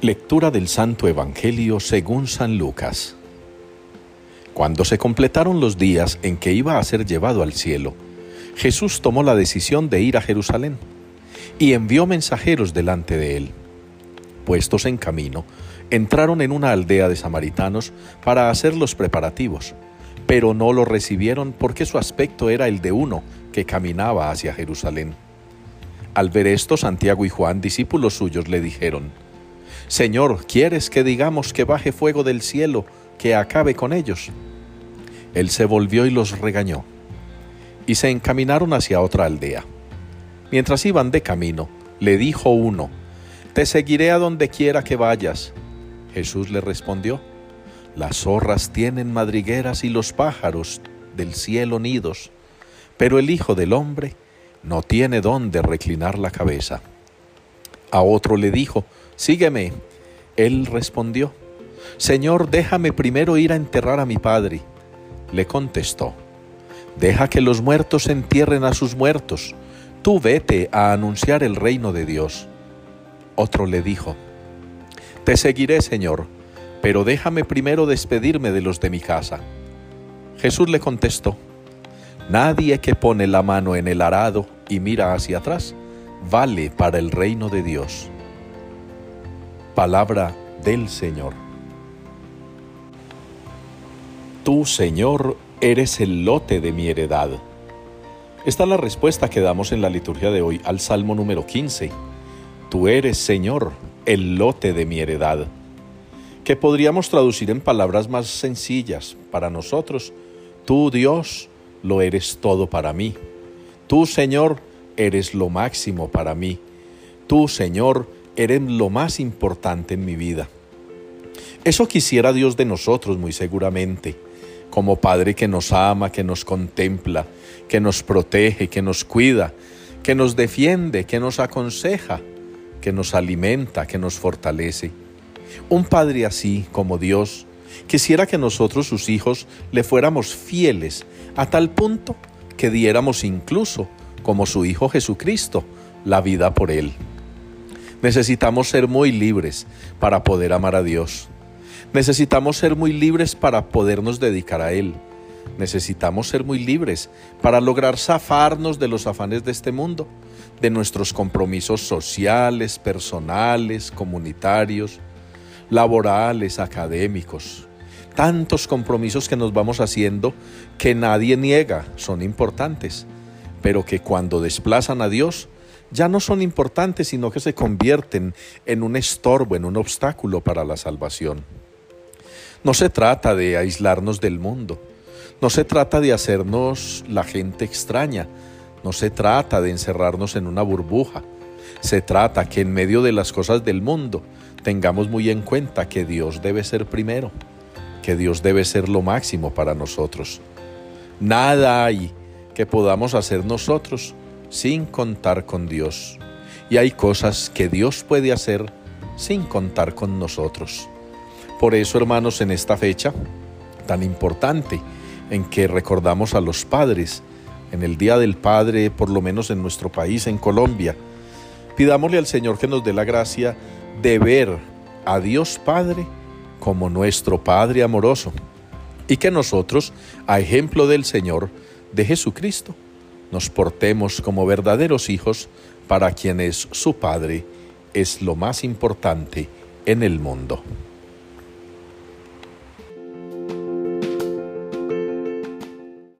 Lectura del Santo Evangelio según San Lucas. Cuando se completaron los días en que iba a ser llevado al cielo, Jesús tomó la decisión de ir a Jerusalén y envió mensajeros delante de él. Puestos en camino, entraron en una aldea de samaritanos para hacer los preparativos, pero no lo recibieron porque su aspecto era el de uno que caminaba hacia Jerusalén. Al ver esto, Santiago y Juan, discípulos suyos, le dijeron, Señor, ¿quieres que digamos que baje fuego del cielo, que acabe con ellos? Él se volvió y los regañó, y se encaminaron hacia otra aldea. Mientras iban de camino, le dijo uno, Te seguiré a donde quiera que vayas. Jesús le respondió, Las zorras tienen madrigueras y los pájaros del cielo nidos, pero el Hijo del Hombre no tiene dónde reclinar la cabeza. A otro le dijo, Sígueme. Él respondió, Señor, déjame primero ir a enterrar a mi padre. Le contestó, Deja que los muertos entierren a sus muertos. Tú vete a anunciar el reino de Dios. Otro le dijo, Te seguiré, Señor, pero déjame primero despedirme de los de mi casa. Jesús le contestó, Nadie que pone la mano en el arado y mira hacia atrás, vale para el reino de Dios. Palabra del Señor. Tú, Señor, eres el lote de mi heredad. Esta es la respuesta que damos en la liturgia de hoy al Salmo número 15. Tú eres, Señor, el lote de mi heredad. Que podríamos traducir en palabras más sencillas para nosotros. Tú, Dios, lo eres todo para mí. Tú, Señor, eres lo máximo para mí. Tú, Señor, eres lo más importante en mi vida. Eso quisiera Dios de nosotros muy seguramente, como Padre que nos ama, que nos contempla, que nos protege, que nos cuida, que nos defiende, que nos aconseja, que nos alimenta, que nos fortalece. Un Padre así como Dios quisiera que nosotros, sus hijos, le fuéramos fieles a tal punto que diéramos incluso, como su Hijo Jesucristo, la vida por Él. Necesitamos ser muy libres para poder amar a Dios. Necesitamos ser muy libres para podernos dedicar a Él. Necesitamos ser muy libres para lograr zafarnos de los afanes de este mundo, de nuestros compromisos sociales, personales, comunitarios, laborales, académicos. Tantos compromisos que nos vamos haciendo que nadie niega son importantes, pero que cuando desplazan a Dios ya no son importantes, sino que se convierten en un estorbo, en un obstáculo para la salvación. No se trata de aislarnos del mundo, no se trata de hacernos la gente extraña, no se trata de encerrarnos en una burbuja, se trata que en medio de las cosas del mundo tengamos muy en cuenta que Dios debe ser primero, que Dios debe ser lo máximo para nosotros. Nada hay que podamos hacer nosotros sin contar con Dios. Y hay cosas que Dios puede hacer sin contar con nosotros. Por eso, hermanos, en esta fecha tan importante en que recordamos a los padres, en el Día del Padre, por lo menos en nuestro país, en Colombia, pidámosle al Señor que nos dé la gracia de ver a Dios Padre como nuestro Padre amoroso y que nosotros, a ejemplo del Señor, de Jesucristo, nos portemos como verdaderos hijos para quienes su Padre es lo más importante en el mundo.